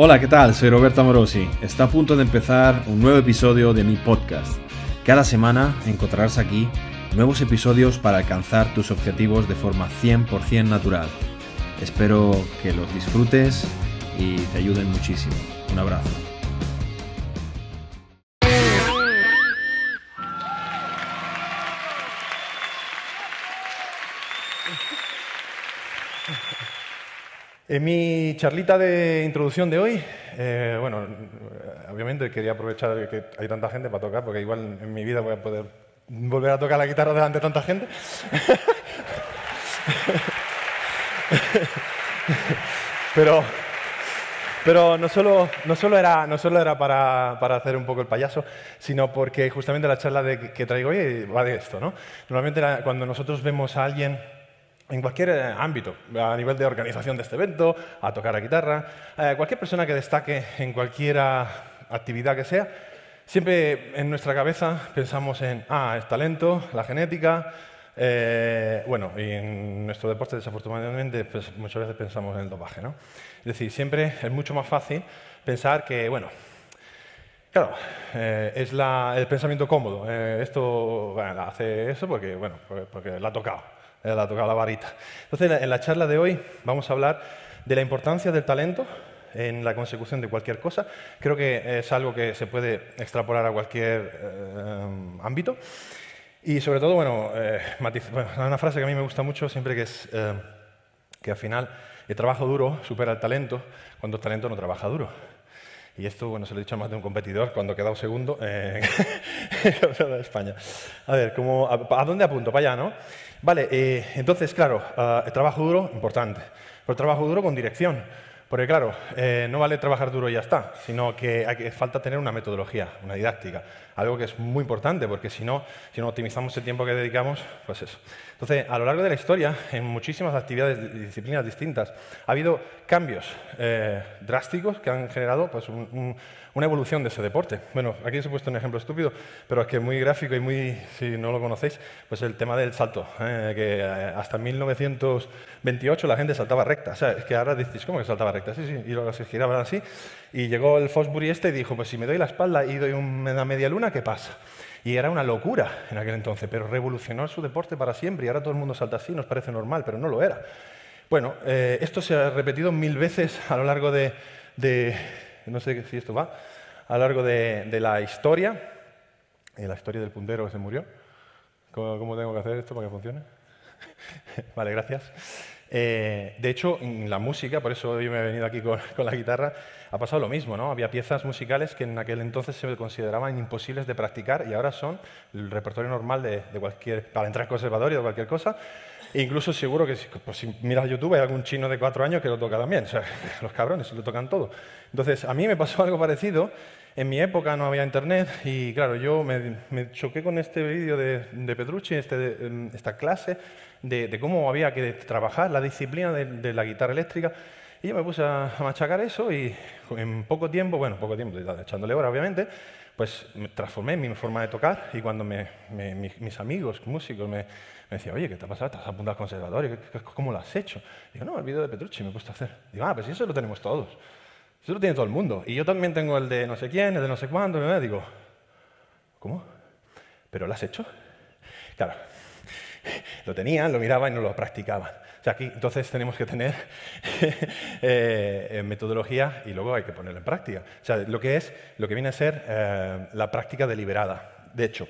Hola, ¿qué tal? Soy Roberto Amorosi. Está a punto de empezar un nuevo episodio de mi podcast. Cada semana encontrarás aquí nuevos episodios para alcanzar tus objetivos de forma 100% natural. Espero que los disfrutes y te ayuden muchísimo. Un abrazo. En mi charlita de introducción de hoy, eh, bueno, obviamente quería aprovechar que hay tanta gente para tocar, porque igual en mi vida voy a poder volver a tocar la guitarra delante de tanta gente. pero pero no solo, no solo era, no solo era para, para, hacer un poco el payaso, sino porque justamente la charla de, que traigo hoy va de esto. ¿no? Normalmente cuando nosotros vemos a alguien en cualquier eh, ámbito, a nivel de organización de este evento, a tocar la guitarra, eh, cualquier persona que destaque en cualquier actividad que sea, siempre en nuestra cabeza pensamos en, ah, el talento, la genética, eh, bueno, y en nuestro deporte desafortunadamente pues, muchas veces pensamos en el dopaje, ¿no? Es decir, siempre es mucho más fácil pensar que, bueno, claro, es el pensamiento cómodo. esto hace eso porque, bueno, porque, porque la ha tocado la ha tocado la varita. Entonces, en la charla de hoy vamos a hablar de la importancia del talento en la consecución de cualquier cosa. Creo que es algo que se puede extrapolar a cualquier eh, ámbito. Y sobre todo, bueno, eh, una frase que a mí me gusta mucho siempre que es eh, que al final el trabajo duro supera el talento cuando el talento no trabaja duro. Y esto, bueno, se lo he dicho a más de un competidor cuando he quedado segundo en España. A ver, a, dónde apunto? Para allá, ¿no? Vale, eh, entonces, claro, ah, el trabajo duro, importante. Pero trabajo duro con dirección. Porque claro, eh, no vale trabajar duro y ya está, sino que, hay falta tener una metodología, una didáctica, algo que es muy importante, porque si no, si no optimizamos el tiempo que dedicamos, pues eso. Entonces, a lo largo de la historia, en muchísimas actividades y disciplinas distintas, ha habido cambios eh, drásticos que han generado pues, una evolución de ese deporte. Bueno, aquí os he puesto un ejemplo estúpido, pero es que muy gráfico y muy, si no lo conocéis, pues el tema del salto, ¿eh? que hasta 1928 la gente saltaba recta. O sea, es que ahora dices, ¿cómo que saltaba recta? Sí, sí, y luego se giraban así. Y llegó el Fosbury este y dijo, pues si me doy la espalda y doy una media luna, ¿qué pasa? Y era una locura en aquel entonces, pero revolucionó su deporte para siempre y ahora todo el mundo salta así, nos parece normal, pero no lo era. Bueno, eh, esto se ha repetido mil veces a lo largo de, no sé si esto va, a lo largo de, la historia, la historia del puntero que se murió. ¿Cómo, tengo que hacer esto para que funcione? vale, gracias. Eh, de hecho, en la música, por eso yo me he venido aquí con, la guitarra, ha pasado lo mismo, ¿no? Había piezas musicales que en aquel entonces se consideraban imposibles de practicar y ahora son el repertorio normal de, cualquier, para entrar al conservatorio o cualquier cosa. E incluso seguro que pues, si miras YouTube hay algún chino de cuatro años que lo toca también. O sea, los cabrones lo tocan todo. Entonces, a mí me pasó algo parecido. En mi época no había internet y claro, yo me, choqué con este vídeo de, de Petrucci, este, esta clase, de, cómo había que trabajar la disciplina de, la guitarra eléctrica. Y yo me puse a, machacar eso y en poco tiempo, bueno, poco tiempo, echándole hora obviamente, pues me transformé en mi forma de tocar y cuando mis amigos músicos me, decían, oye, ¿qué te ha pasado? ¿Estás apuntado al conservatorio? ¿Cómo lo has hecho? Digo, no, el vídeo de Petrucci me he puesto a hacer. Digo, ah, pues eso lo tenemos todos. Eso lo tiene todo el mundo. Y yo también tengo el de no sé quién, el de no sé cuándo. Y digo, ¿cómo? ¿Pero lo has hecho? Claro, lo tenían, lo miraban y no lo practicaban. O sea, aquí entonces tenemos que tener eh, metodología y luego hay que ponerlo en práctica. O sea, lo que es, lo que viene a ser eh, la práctica deliberada. De hecho,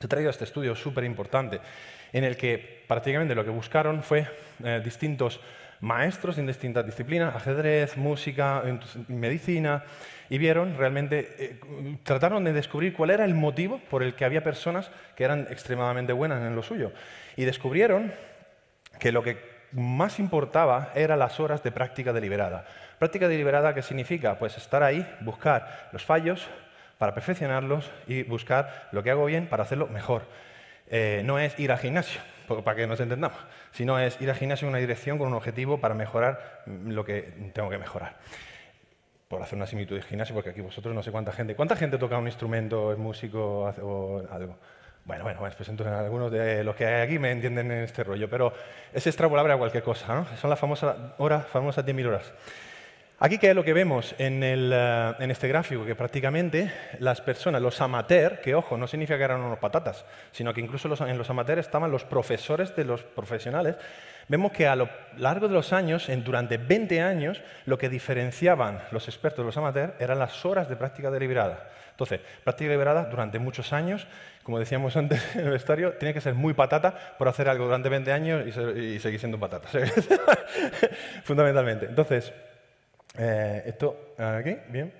he traído este estudio súper importante en el que prácticamente lo que buscaron fue eh, distintos maestros en distintas disciplinas, ajedrez, música, medicina, y vieron realmente, eh, trataron de descubrir cuál era el motivo por el que había personas que eran extremadamente buenas en lo suyo. Y descubrieron que lo que más importaba eran las horas de práctica deliberada. Práctica deliberada, ¿qué significa? Pues estar ahí, buscar los fallos para perfeccionarlos y buscar lo que hago bien para hacerlo mejor. Eh, no es ir al gimnasio, para que nos entendamos, sino es ir al gimnasio en una dirección con un objetivo para mejorar lo que tengo que mejorar por hacer una similitud de gimnasio, porque aquí vosotros no sé cuánta gente. ¿Cuánta gente toca un instrumento, es músico o algo? Bueno, bueno, pues entonces algunos de los que hay aquí me entienden en este rollo, pero es extrapolable a cualquier cosa, ¿no? Son las famosas horas, famosas 10.000 horas. Aquí, ¿qué es lo que vemos en, eh, en, este gráfico? Que prácticamente las personas, los amateurs, que ojo, no significa que eran unos patatas, sino que incluso los, en los amateurs estaban los profesores de los profesionales, vemos que a lo largo de los años, en, durante 20 años, lo que diferenciaban los expertos de los amateurs eran las horas de práctica deliberada. Entonces, práctica deliberada durante muchos años, como decíamos antes en el vestuario, tiene que ser muy patata por hacer algo durante 20 años y, seguir siendo patata. Fundamentalmente. Entonces, eh, esto aquí, bien.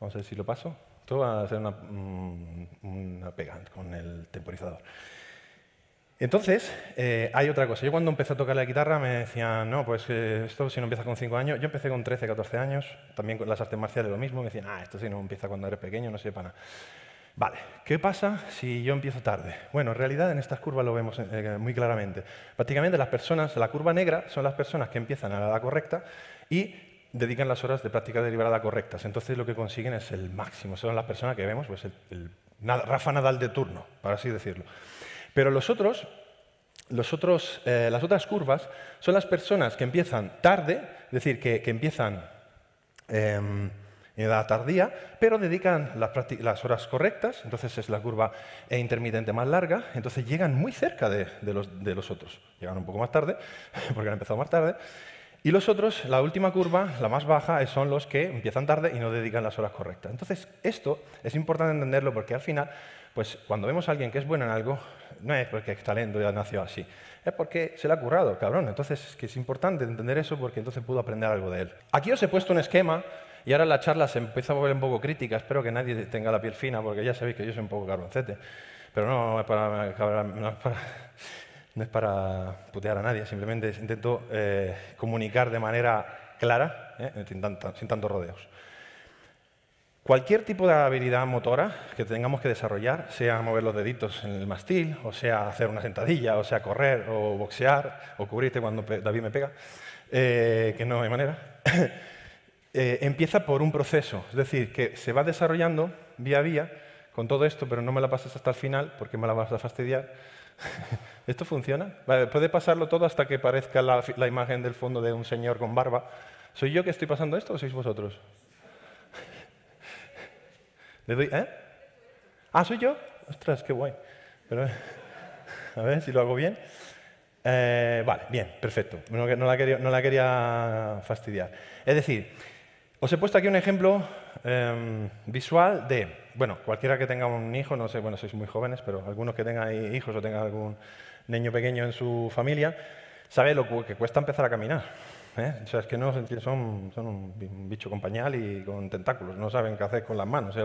Vamos a ver si lo paso. Esto va a ser una, mm, una pega con el temporizador. Entonces, eh, hay otra cosa. Yo cuando empecé a tocar la guitarra me decían, no, pues eh, esto si no empieza con 5 años. Yo empecé con 13, 14 años, también con las artes marciales lo mismo. Me decían, ah, esto si no empieza cuando eres pequeño, no sepa nada. Vale, ¿qué pasa si yo empiezo tarde? Bueno, en realidad en estas curvas lo vemos eh, muy claramente. Prácticamente las personas, la curva negra son las personas que empiezan a la edad correcta y dedican las horas de práctica deliberada correctas. Entonces lo que consiguen es el máximo. Son las personas que vemos, pues el Rafa Nadal de turno, para así decirlo. Pero los otros, eh, las otras curvas son las personas que empiezan tarde, es decir, que, empiezan em, en edad tardía, pero dedican las, horas correctas, entonces es la curva intermitente más larga, entonces llegan muy cerca de, los, de los otros. Llegan un poco más tarde, porque han empezado más tarde, y los otros, la última curva, la más baja, son los que empiezan tarde y no dedican las horas correctas. Entonces, esto es importante entenderlo porque al final pues cuando vemos a alguien que es bueno en algo, no es porque es talento ya nació así, es porque se le ha currado, cabrón. Entonces es que es importante entender eso porque entonces pudo aprender algo de él. Aquí os he puesto un esquema y ahora la charla se empieza a volver un poco crítica. Espero que nadie tenga la piel fina porque ya sabéis que yo soy un poco carboncete. Pero no es para, no es para, putear a nadie, simplemente intento eh, comunicar de manera clara, eh, sin tantos rodeos. Cualquier tipo de habilidad motora que tengamos que desarrollar, sea mover los deditos en el mastil, o sea hacer una sentadilla, o sea correr, o boxear, o cubrirte cuando David me pega, eh, que no hay manera, empieza por un proceso. Es decir, que se va desarrollando vía a vía con todo esto, pero no me la pases hasta el final porque me la vas a fastidiar. ¿Esto funciona? puede pasarlo todo hasta que parezca la, imagen del fondo de un señor con barba. ¿Soy yo que estoy pasando esto o sois vosotros? ¿eh? Ah, ¿soy yo? Ostras, qué guay. a ver si lo hago bien. Eh, vale, bien, perfecto. No, la quería, no, la quería, fastidiar. Es decir, os he puesto aquí un ejemplo em, visual de, bueno, cualquiera que tenga un hijo, no sé, bueno, sois muy jóvenes, pero algunos que tengan hijos o tengan algún niño pequeño en su familia, sabe lo que cuesta empezar a caminar. ¿eh? O sea, es que no son, son un bicho con pañal y con tentáculos, no saben qué hacer con las manos.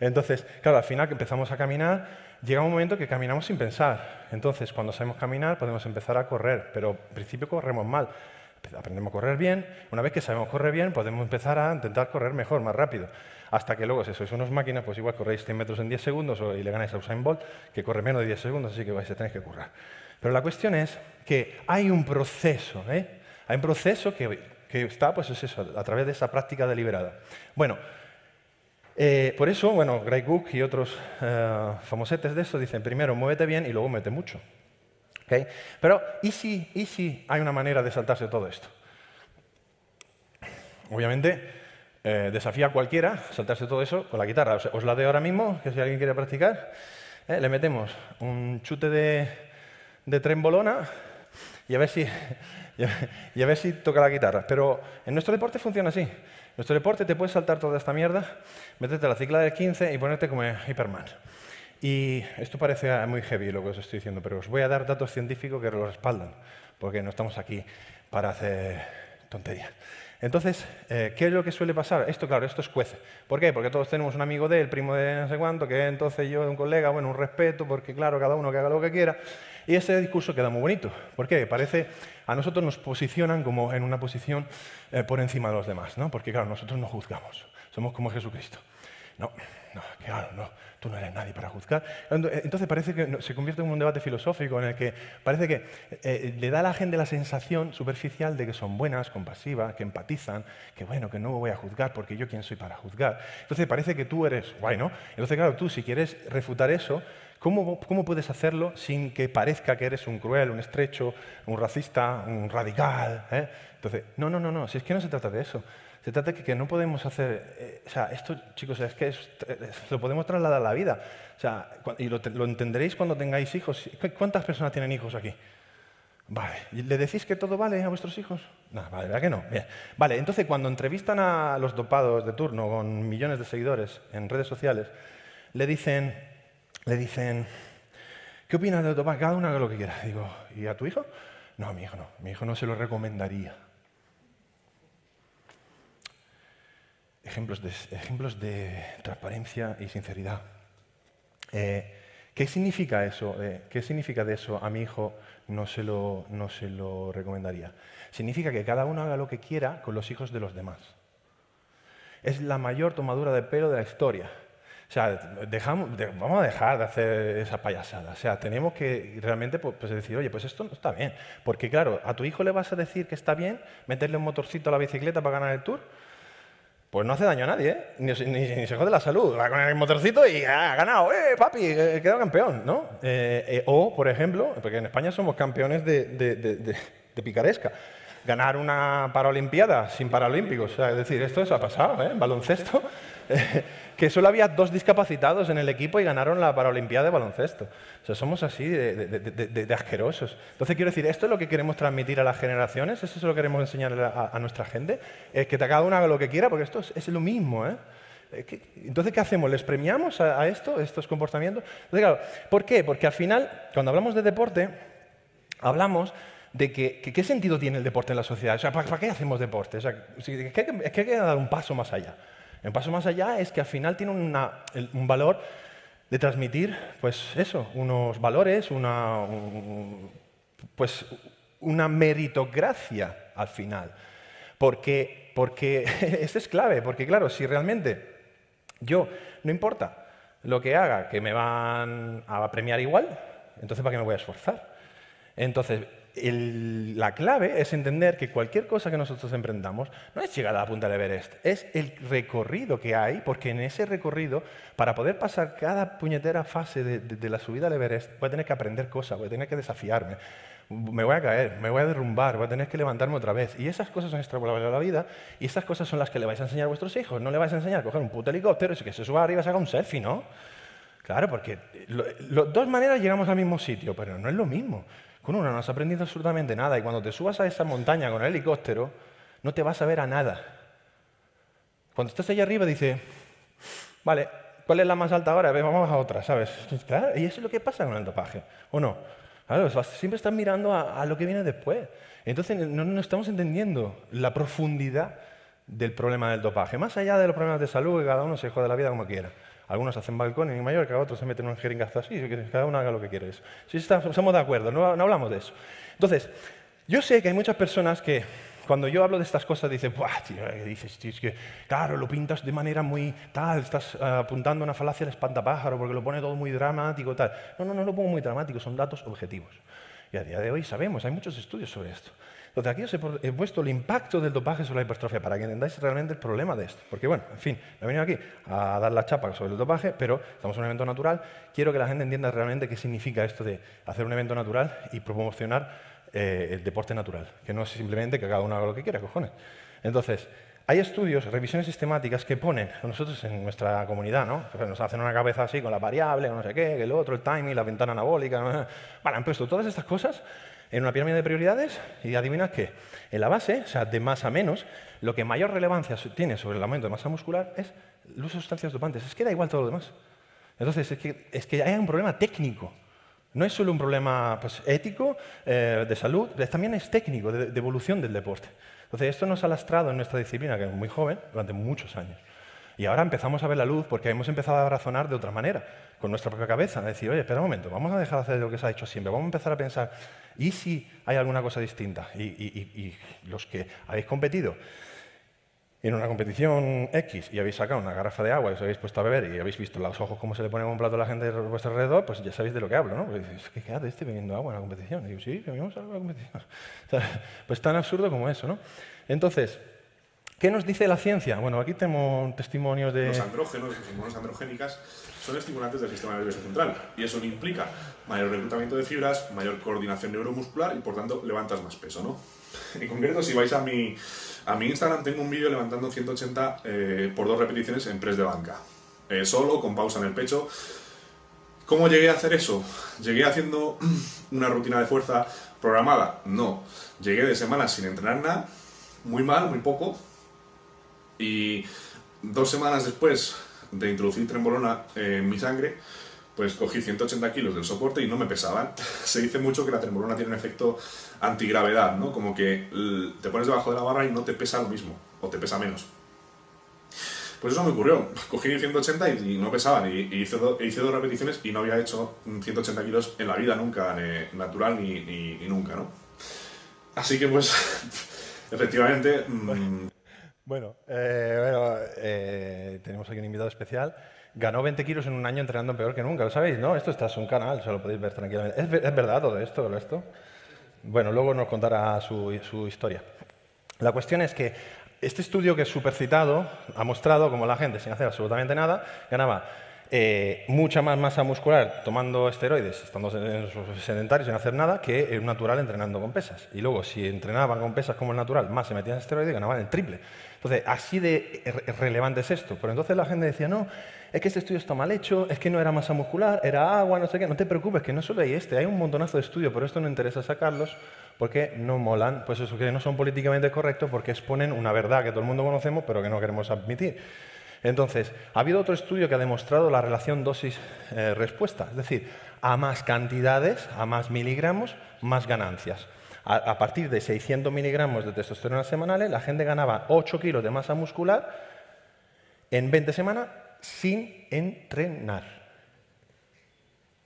Entonces, claro, al final que empezamos a caminar, llega un momento que caminamos sin pensar. Entonces, cuando sabemos caminar, podemos empezar a correr, pero al principio corremos mal. Aprendemos a correr bien. Una vez que sabemos correr bien, podemos empezar a intentar correr mejor, más rápido. Hasta que luego, si sois unas máquinas, pues igual corréis 100 metros en 10 segundos y le ganáis a Usain Bolt, que corre menos de 10 segundos, así que vais a tener que currar. Pero la cuestión es que hay un proceso, ¿eh? Hay un proceso que, está, pues es eso, a través de esa práctica deliberada. Bueno, eh, por eso, bueno, Greg Cook y otros eh, famosetes de eso dicen, primero muévete bien y luego muévete mucho. ¿Okay? Pero, ¿y si, ¿y si hay una manera de saltarse todo esto? Obviamente, eh, desafía a cualquiera saltarse todo eso con la guitarra. Os, la doy ahora mismo, que si alguien quiere practicar, le metemos un chute de, de trembolona y a ver si y a ver si toca la guitarra. Pero en nuestro deporte funciona así. En nuestro deporte te puedes saltar toda esta mierda, meterte la cicla del 15 y ponerte como Hyperman. Y esto parece muy heavy lo que os estoy diciendo, pero os voy a dar datos científicos que lo respaldan, porque no estamos aquí para hacer tonterías. Entonces, eh, ¿qué es lo que suele pasar? Esto, claro, esto es cuece. ¿Por qué? Porque todos tenemos un amigo de él, primo de no sé cuánto, que entonces yo, un colega, bueno, un respeto, porque claro, cada uno que haga lo que quiera. Y ese discurso queda muy bonito. ¿Por qué? Parece, a nosotros nos posicionan como en una posición eh, por encima de los demás, ¿no? Porque claro, nosotros no juzgamos, somos como Jesucristo. No, no, claro, no, tú no eres nadie para juzgar. Entonces parece que se convierte en un debate filosófico en el que parece que eh, le da a la gente la sensación superficial de que son buenas, compasivas, que empatizan, que bueno, que no voy a juzgar porque yo quién soy para juzgar. Entonces parece que tú eres guay, ¿no? Entonces claro, tú si quieres refutar eso, ¿Cómo, ¿Cómo puedes hacerlo sin que parezca que eres un cruel, un estrecho, un racista, un radical? ¿eh? Entonces, no, no, no, no, si es que no se trata de eso. Se trata de que, no podemos hacer, eh, o sea, esto, chicos, es que lo podemos trasladar a la vida. O sea, y lo, entenderéis cuando tengáis hijos. ¿Cuántas personas tienen hijos aquí? Vale, ¿le decís que todo vale a vuestros hijos? No, vale, ¿verdad que no? Bien. Vale, entonces cuando entrevistan a los dopados de turno con millones de seguidores en redes sociales, le dicen, le dicen, ¿qué opinas de dopar? Cada uno haga lo que quiera. Digo, ¿y a tu hijo? No, a mi hijo no, mi hijo no se lo recomendaría. Ejemplos de, ejemplos de transparencia y sinceridad. Eh, ¿Qué significa eso? Eh, ¿Qué significa de eso? A mi hijo no se, lo, no se lo recomendaría. Significa que cada uno haga lo que quiera con los hijos de los demás. Es la mayor tomadura de pelo de la historia. O sea, dejamos, vamos a dejar de hacer esa payasada. O sea, tenemos que realmente pues, pues, decir, oye, pues esto no está bien. Porque claro, a tu hijo le vas a decir que está bien meterle un motorcito a la bicicleta para ganar el tour pues no hace daño a nadie, ¿eh? ni, se jode la salud. Va con el motorcito y ha ganado, ¡eh, papi! He quedado campeón, ¿no? Eh, eh, o, por ejemplo, porque en España somos campeones de, de picaresca ganar una Paralimpiada sin Paralímpicos. O sea, es decir, esto eso ha pasado, ¿eh? Baloncesto. que solo había dos discapacitados en el equipo y ganaron la Paralimpiada de baloncesto. O sea, somos así de, asquerosos. Entonces, quiero decir, esto es lo que queremos transmitir a las generaciones, eso es lo que queremos enseñar a, nuestra gente, es que cada uno haga lo que quiera, porque esto es, lo mismo, ¿eh? Entonces, ¿qué hacemos? ¿Les premiamos a, esto, estos comportamientos? Entonces, claro, ¿por qué? Porque al final, cuando hablamos de deporte, hablamos de que, qué sentido tiene el deporte en la sociedad. O sea, ¿para, qué hacemos deporte? O sea, es que hay que dar un paso más allá. Un paso más allá es que al final tiene un valor de transmitir, pues eso, unos valores, una, pues una meritocracia al final. Porque, porque esto es clave, porque claro, si realmente yo, no importa lo que haga, que me van a premiar igual, entonces ¿para qué me voy a esforzar? Entonces, la clave es entender que cualquier cosa que nosotros emprendamos no es llegar a la punta del Everest, es el recorrido que hay, porque en ese recorrido, para poder pasar cada puñetera fase de, la subida al Everest, voy a tener que aprender cosas, voy a tener que desafiarme, me voy a caer, me voy a derrumbar, voy a tener que levantarme otra vez. Y esas cosas son extrapolables a la vida y esas cosas son las que le vais a enseñar a vuestros hijos. No le vais a enseñar a coger un puto helicóptero y que se suba arriba y se haga un selfie, ¿no? Claro, porque de dos maneras llegamos al mismo sitio, pero no es lo mismo. Con una no has aprendido absolutamente nada y cuando te subas a esa montaña con el helicóptero, no te vas a ver a nada. Cuando estás allá arriba, dice, vale, ¿cuál es la más alta ahora? Vamos a otra, ¿sabes? Claro, y eso es lo que pasa con el dopaje, ¿o no? Siempre estás mirando a, lo que viene después. Entonces no, no, estamos entendiendo la profundidad del problema del dopaje, más allá de los problemas de salud, que cada uno se jode la vida como quiera. Algunos hacen balcón en Mallorca, otros se meten un jeringazo así, cada uno haga lo que quiere. Sí, estamos de acuerdo, no, hablamos de eso. Entonces, yo sé que hay muchas personas que cuando yo hablo de estas cosas dicen, ¡buah, tío! ¿qué dices? Tío, es que, claro, lo pintas de manera muy tal, estás uh, apuntando una falacia al espantapájaro porque lo pone todo muy dramático tal. No, no, no lo pongo muy dramático, son datos objetivos. Y a día de hoy sabemos, hay muchos estudios sobre esto. Entonces, aquí os he puesto el impacto del dopaje sobre la hipertrofia para que entendáis realmente el problema de esto. Porque, bueno, en fin, me he venido aquí a dar la chapa sobre el dopaje, pero estamos en un evento natural. Quiero que la gente entienda realmente qué significa esto de hacer un evento natural y promocionar eh, el deporte natural, que no es simplemente que cada uno haga lo que quiera, cojones. Entonces, hay estudios, revisiones sistemáticas que ponen nosotros en nuestra comunidad, ¿no? Nos hacen una cabeza así con la variable, no sé qué, el otro, el timing, la ventana anabólica. ¿no? Han puesto todas estas cosas en una pirámide de prioridades y adivinad qué. En la base, o sea, de más a menos, lo que mayor relevancia tiene sobre el aumento de masa muscular es el uso de sustancias dopantes. Es que da igual todo lo demás. Entonces, es que, es que hay un problema técnico. No es solo un problema pues, ético, eh, de salud, también es técnico, de, de evolución del deporte. Entonces, esto nos ha lastrado en nuestra disciplina, que es muy joven, durante muchos años. Y ahora empezamos a ver la luz porque hemos empezado a razonar de otra manera, con nuestra propia cabeza, a decir, oye, espera un momento, vamos a dejar de hacer lo que se ha hecho siempre, vamos a empezar a pensar, ¿y si hay alguna cosa distinta? Y, los que habéis competido en una competición X y habéis sacado una garrafa de agua y os habéis puesto a beber y habéis visto los ojos cómo se le pone un plato a la gente de vuestro alrededor, pues ya sabéis de lo que hablo, ¿no? Pues ¿qué hace este bebiendo agua en la competición? Y digo, sí, bebimos agua en la competición. pues tan absurdo como eso, ¿no? Entonces, ¿Qué nos dice la ciencia? Bueno, aquí tenemos testimonios de... Los andrógenos, las hormonas androgénicas, son estimulantes del sistema nervioso central y eso implica mayor reclutamiento de fibras, mayor coordinación neuromuscular y por tanto levantas más peso, ¿no? En concreto, si vais a mi, a mi Instagram, tengo un vídeo levantando 180 eh, por dos repeticiones en press de banca. Eh, solo, con pausa en el pecho. ¿Cómo llegué a hacer eso? ¿Llegué haciendo una rutina de fuerza programada? No. Llegué de semanas sin entrenar nada, muy mal, muy poco. Y dos semanas después de introducir trembolona en mi sangre, pues cogí 180 kilos del soporte y no me pesaban. Se dice mucho que la trembolona tiene un efecto antigravedad, ¿no? Como que te pones debajo de la barra y no te pesa lo mismo, o te pesa menos. Pues eso me ocurrió. Cogí 180 y, no pesaban. Y, hice, hice, dos repeticiones y no había hecho 180 kilos en la vida nunca, natural ni, nunca, ¿no? Así que pues, efectivamente... Mm, bueno, eh, bueno eh, tenemos aquí un invitado especial. Ganó 20 kilos en un año entrenando peor que nunca, ¿lo sabéis? No, esto está en un canal, se lo podéis ver tranquilamente. ¿Es, verdad todo esto, todo esto? Bueno, luego nos contará su, su historia. La cuestión es que este estudio que es súper citado ha mostrado cómo la gente, sin hacer absolutamente nada, ganaba eh, mucha más masa muscular tomando esteroides, estando sedentarios sin hacer nada, que un natural entrenando con pesas. Y luego, si entrenaban con pesas como el natural, más se metían esteroides, ganaban el triple. Entonces, así de relevante es esto. Pero entonces la gente decía, no, es que este estudio está mal hecho, es que no era masa muscular, era agua, no sé qué. No te preocupes, que no solo hay este, hay un montonazo de estudios, pero esto no interesa sacarlos porque no molan, pues eso, que no son políticamente correctos porque exponen una verdad que todo el mundo conocemos, pero que no queremos admitir. Entonces, ha habido otro estudio que ha demostrado la relación dosis-respuesta, es decir, a más cantidades, a más miligramos, más ganancias. A, partir de 600 miligramos de testosterona semanales, la gente ganaba 8 kilos de masa muscular en 20 semanas sin entrenar.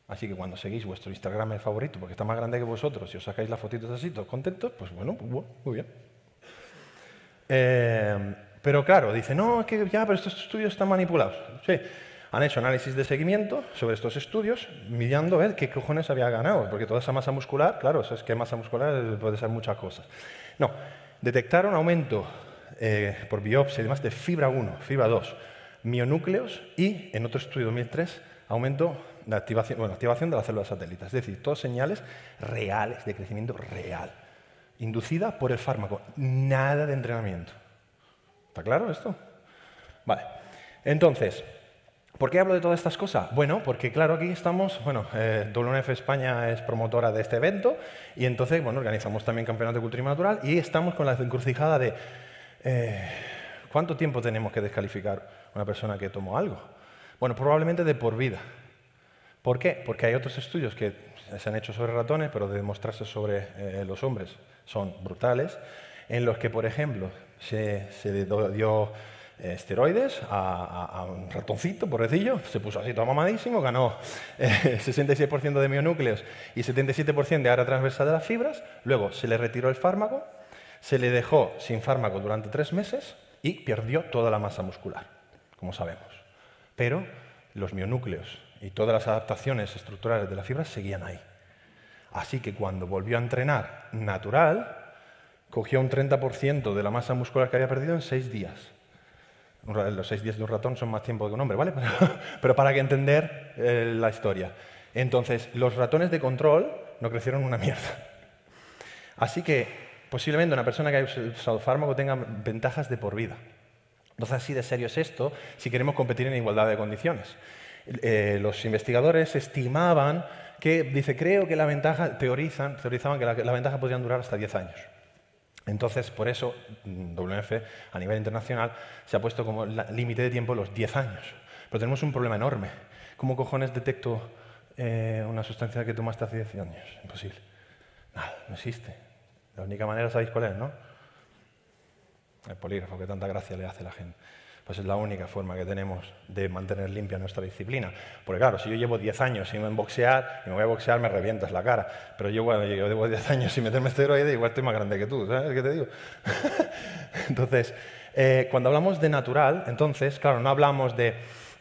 Así que cuando seguís vuestro Instagram favorito, porque está más grande que vosotros, y os sacáis las fotitos así, todos contentos, pues bueno, pues muy bien. Eh, pero claro, dice, no, es que ya, pero estos estudios están manipulados. Sí, han hecho análisis de seguimiento sobre estos estudios, mirando ver qué cojones había ganado, porque toda esa masa muscular, claro, eso es que masa muscular puede ser muchas cosas. No, detectaron aumento eh, por biopsia y demás de fibra 1, fibra 2, mionúcleos y, en otro estudio 2003, aumento de activación, bueno, activación de las células satélites. Es decir, todas señales reales, de crecimiento real, inducida por el fármaco. Nada de entrenamiento. ¿Está claro esto? Vale. Entonces, ¿por qué hablo de todas estas cosas? Bueno, porque claro, aquí estamos, bueno, eh, WNF España es promotora de este evento y entonces, bueno, organizamos también campeonato de cultura natural y estamos con la encrucijada de eh, ¿cuánto tiempo tenemos que descalificar una persona que tomó algo? Bueno, probablemente de por vida. ¿Por qué? Porque hay otros estudios que se han hecho sobre ratones, pero de demostrarse sobre eh, los hombres son brutales, en los que, por ejemplo, se, dio eh, esteroides a, un ratoncito, por decirlo, se puso así todo mamadísimo, ganó 66% eh, de mionúcleos y 77% de área transversal de las fibras, luego se le retiró el fármaco, se le dejó sin fármaco durante tres meses y perdió toda la masa muscular, como sabemos. Pero los mionúcleos y todas las adaptaciones estructurales de la fibra seguían ahí. Así que cuando volvió a entrenar natural, cogió un 30% de la masa muscular que había perdido en seis días. Los seis días de un ratón son más tiempo que un hombre, ¿vale? Pero, para que entender eh, la historia. Entonces, los ratones de control no crecieron una mierda. Así que posiblemente una persona que haya usado fármaco tenga ventajas de por vida. Entonces, así de serio es esto si queremos competir en igualdad de condiciones. Eh, los investigadores estimaban que, dice, creo que la ventaja, teorizan, teorizaban que la, ventaja podría durar hasta 10 años. Entonces, por eso, mm, WMF a nivel internacional se ha puesto como límite de tiempo los 10 años. Pero tenemos un problema enorme. ¿Cómo cojones detecto eh, una sustancia que tomaste hace 10 años? Imposible. Nada, no existe. La única manera, ¿sabéis cuál es, no? El polígrafo, que tanta gracia le hace a la gente. Pues es la única forma que tenemos de mantener limpia nuestra disciplina. Porque claro, si yo llevo 10 años sin boxear y me voy a boxear, me revientas la cara. Pero yo, bueno, yo llevo 10 años sin meterme esteroide, igual estoy más grande que tú, ¿sabes qué te digo? entonces, eh, cuando hablamos de natural, entonces, claro, no hablamos de...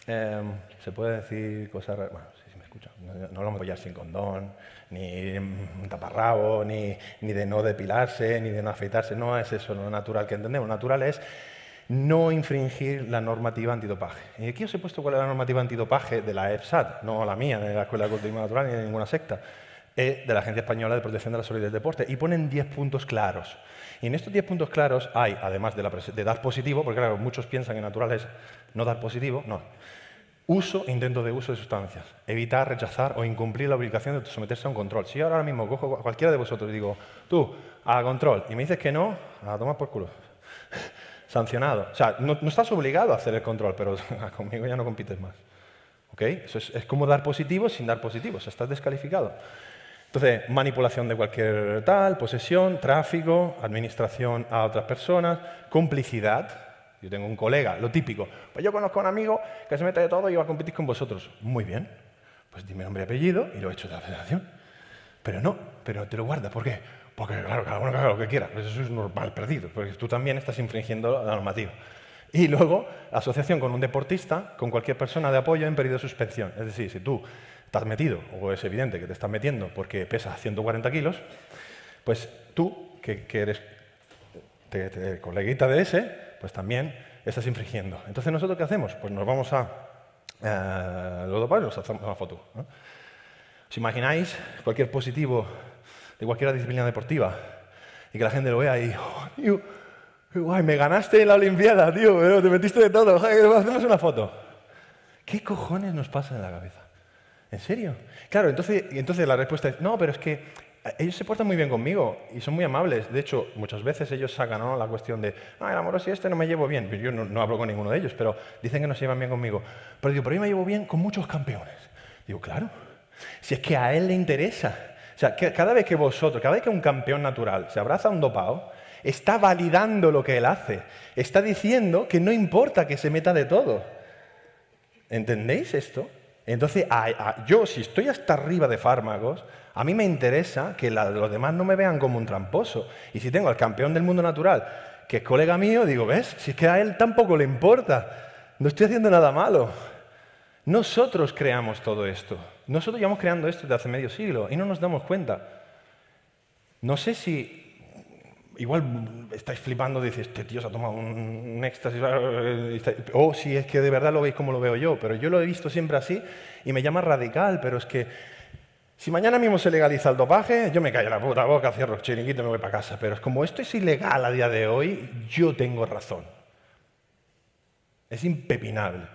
Em, se puede decir cosas... Bueno, sí, sí me escucha. No, hablamos de sin condón, ni un taparrabo, ni, ni de no depilarse, ni de no afeitarse. No es eso lo natural que entendemos. Natural es no infringir la normativa antidopaje. Y aquí os he puesto cuál es la normativa antidopaje de la EFSAT, no la mía, de la Escuela de Cultivo Natural ni de ninguna secta, es de la Agencia Española de Protección de la Salud y del Deporte. Y ponen 10 puntos claros. Y en estos 10 puntos claros hay, además de, la de dar positivo, porque claro, muchos piensan que natural es no dar positivo, no. Uso intento de uso de sustancias. Evitar, rechazar o incumplir la obligación de someterse a un control. Si yo ahora mismo cojo a cualquiera de vosotros y digo, tú, a control, y me dices que no, a tomar por culo. Sancionado. O sea, no, estás obligado a hacer el control, pero conmigo ya no compites más. ¿Ok? Eso es, es como dar positivo sin dar positivo. O sea, estás descalificado. Entonces, manipulación de cualquier tal, posesión, tráfico, administración a otras personas, complicidad. Yo tengo un colega, lo típico. Pues yo conozco a un amigo que se mete de todo y va a competir con vosotros. Muy bien. Pues dime nombre y apellido y lo he hecho de la federación. Pero no, pero te lo guarda. ¿Por qué? Porque, claro, cada uno haga lo que quiera. Pues eso es normal, perdido, porque tú también estás infringiendo la normativa. Y luego, asociación con un deportista, con cualquier persona de apoyo en periodo de suspensión. Es decir, si tú estás metido, o es evidente que te estás metiendo porque pesas 140 kilos, pues tú, que, eres coleguita de ese, pues también estás infringiendo. Entonces, ¿nosotros qué hacemos? Pues nos vamos a eh, los y nos hacemos una foto. ¿Os imagináis cualquier positivo de cualquier disciplina deportiva y que la gente lo vea y, oh, me ganaste en la Olimpiada, tío, pero te metiste de todo, hacemos una foto. ¿Qué cojones nos pasa en la cabeza? ¿En serio? Claro, entonces, entonces la respuesta es, no, pero es que eh, ellos se portan muy bien conmigo y son muy amables. De hecho, muchas veces ellos sacan la cuestión de, ah, el amoroso y este no me llevo bien. Yo no, hablo con ninguno de ellos, pero dicen que no se llevan bien conmigo. Pero digo, pero yo me llevo bien con muchos campeones. Digo, claro, si es que a él le interesa. O sea, cada vez que vosotros, cada vez que un campeón natural se abraza a un dopado, está validando lo que él hace. Está diciendo que no importa que se meta de todo. ¿Entendéis esto? Entonces, yo si estoy hasta arriba de fármacos, a mí me interesa que los demás no me vean como un tramposo. Y si tengo al campeón del mundo natural, que es colega mío, digo, ¿ves? Si es que a él tampoco le importa. No estoy haciendo nada malo. Nosotros creamos todo esto. Nosotros llevamos creando esto desde hace medio siglo y no nos damos cuenta. No sé si igual estáis flipando, dices, este tío se ha tomado un, éxtasis, o si es que de verdad lo veis como lo veo yo, pero yo lo he visto siempre así y me llama radical, pero es que si mañana mismo se legaliza el dopaje, yo me callo la puta boca, cierro el chiringuito y me voy para casa, pero es como esto es ilegal a día de hoy, yo tengo razón. Es impepinable.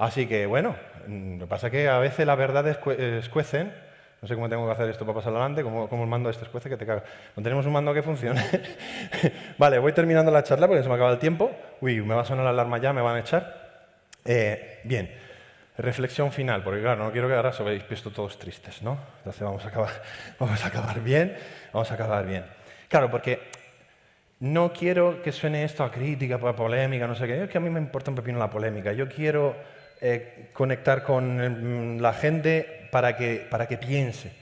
Así que bueno, lo que pasa es que a veces las verdades escuecen no sé cómo tengo que hacer esto para pasar adelante, cómo, cómo el mando este escuece que te caga. No tenemos un mando que funcione. vale, voy terminando la charla porque se me acaba el tiempo. Uy, me va a sonar la alarma ya, me van a echar. Eh, bien, reflexión final, porque claro, no quiero que ahora os habéis visto todos tristes, ¿no? Entonces vamos a acabar, vamos a acabar bien, vamos a acabar bien. Claro, porque no quiero que suene esto a crítica, a polémica, no sé qué. Es que a mí me importa un pepino la polémica. Yo quiero eh, conectar con mm, la gente para que, para que piense.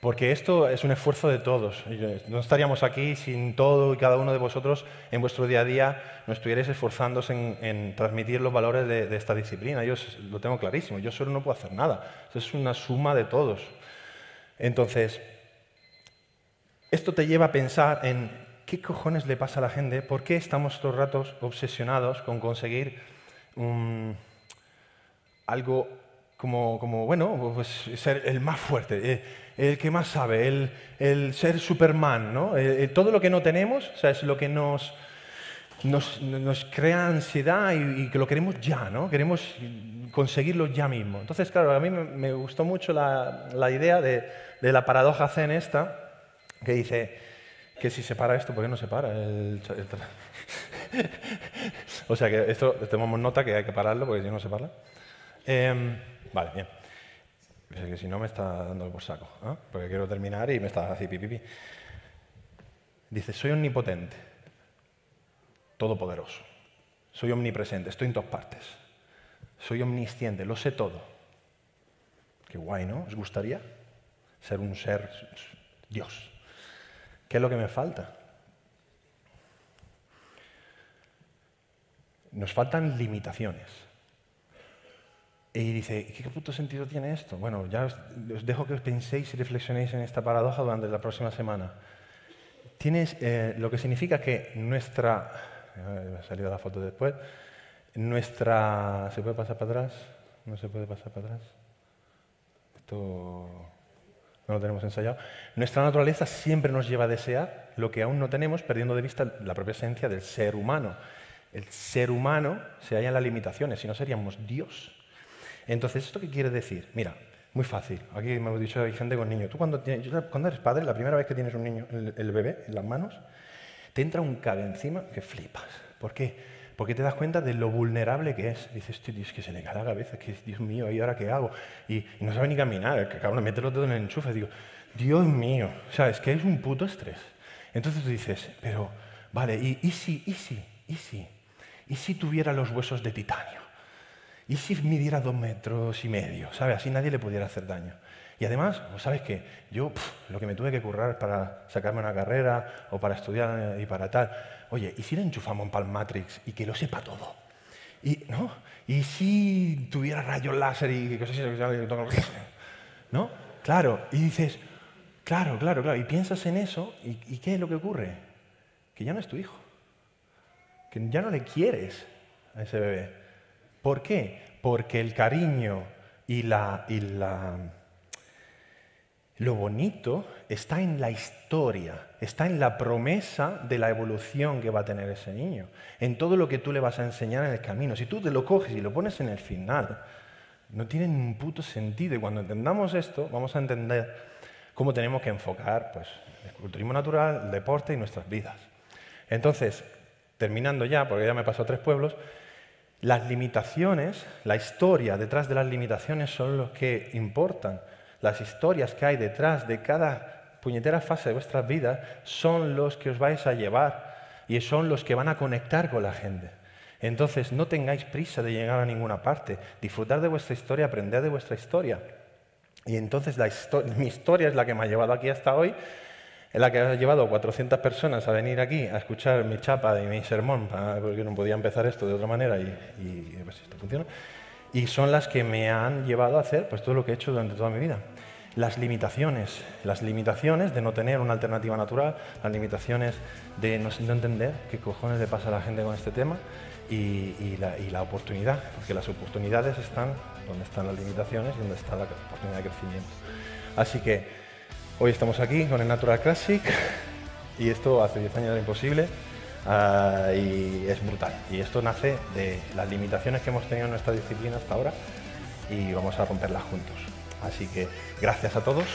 Porque esto es un esfuerzo de todos. No estaríamos aquí sin todo y cada uno de vosotros en vuestro día a día no estuvierais esforzándose en, transmitir los valores de, esta disciplina. Yo lo tengo clarísimo. Yo solo no puedo hacer nada. es una suma de todos. Entonces, esto te lleva a pensar en qué cojones le pasa a la gente, por qué estamos estos ratos obsesionados con conseguir un algo como, como, bueno, pues ser el más fuerte, eh, el, que más sabe, el, el ser Superman, ¿no? Eh, eh, todo lo que no tenemos, o es lo que nos, nos, nos crea ansiedad y, que lo queremos ya, ¿no? Queremos conseguirlo ya mismo. Entonces, claro, a mí me, gustó mucho la, la idea de, de, la paradoja zen esta, que dice que si se para esto, ¿por qué no se para? O sea, que esto, tomamos nota que hay que pararlo porque si no se para. Em, vale, bien. que si no me está dando por saco, porque quiero terminar y me está así pipipi. Dice, soy omnipotente, todopoderoso, soy omnipresente, estoy en todas partes, soy omnisciente, lo sé todo. Qué guay, ¿no? ¿Os gustaría ser un ser Dios? ¿Qué es lo que me falta? Nos faltan limitaciones. Y dice, ¿qué puto sentido tiene esto? Bueno, ya os, dejo que os penséis y reflexionéis en esta paradoja durante la próxima semana. Tienes eh, lo que significa que nuestra me ha salido la foto después. Nuestra... ¿Se puede pasar para atrás? ¿No se puede pasar para atrás? Esto no lo tenemos ensayado. Nuestra naturaleza siempre nos lleva a desear lo que aún no tenemos, perdiendo de vista la propia esencia del ser humano. El ser humano se halla en las limitaciones, si no seríamos Dios. Entonces, ¿esto qué quiere decir? Mira, muy fácil. Aquí me hemos dicho, hay gente con niños. Tú cuando, cuando, eres padre, la primera vez que tienes un niño, el, bebé, en las manos, te entra un cabe encima que flipas. ¿Por qué? Porque te das cuenta de lo vulnerable que es. dices, tío, es que se le cae la cabeza, que Dios mío, ¿y ahora qué hago? Y, no sabe ni caminar, que cabrón, mete los dedos en el enchufe. Digo, Dios mío, ¿sabes? Que es un puto estrés. Entonces tú dices, pero, vale, ¿y, y si, y si, y si? ¿Y si tuviera los huesos de titanio? ¿Y si midiera dos metros y medio? ¿Sabes? Así nadie le pudiera hacer daño. Y además, ¿sabes qué? Yo lo que me tuve que currar para sacarme una carrera o para estudiar y para tal. Oye, ¿y si le enchufamos un Palmatrix y que lo sepa todo? Y, ¿no? ¿Y si tuviera rayos láser y cosas así? ¿No? Claro. Y dices, claro, claro, claro. Y piensas en eso y, y ¿qué es lo que ocurre? Que ya no es tu hijo. Que ya no le quieres a ese bebé. ¿Por qué? Porque el cariño y, la, lo bonito está en la historia, está en la promesa de la evolución que va a tener ese niño, en todo lo que tú le vas a enseñar en el camino. Si tú te lo coges y lo pones en el final, no tiene un puto sentido. Y cuando entendamos esto, vamos a entender cómo tenemos que enfocar pues, el culturismo natural, el deporte y nuestras vidas. Entonces, terminando ya, porque ya me pasó tres pueblos, las limitaciones, la historia detrás de las limitaciones son los que importan. Las historias que hay detrás de cada puñetera fase de vuestras vidas son los que os vais a llevar y son los que van a conectar con la gente. Entonces, no tengáis prisa de llegar a ninguna parte. Disfrutar de vuestra historia, aprender de vuestra historia. Y entonces mi historia es la que me ha llevado aquí hasta hoy en la que ha llevado a 400 personas a venir aquí a escuchar mi chapa y mi sermón, porque no podía empezar esto de otra manera y, pues esto funciona. Y son las que me han llevado a hacer pues, todo lo que he hecho durante toda mi vida. Las limitaciones, las limitaciones de no tener una alternativa natural, las limitaciones de no, entender qué cojones le pasa a la gente con este tema y, la, y la oportunidad, porque las oportunidades están donde están las limitaciones y donde está la oportunidad de crecimiento. Así que Hoy estamos aquí con el Natural Classic y esto hace 10 años era imposible uh, y es brutal. Y esto nace de las limitaciones que hemos tenido en nuestra disciplina hasta ahora y vamos a romperlas juntos. Así que gracias a todos.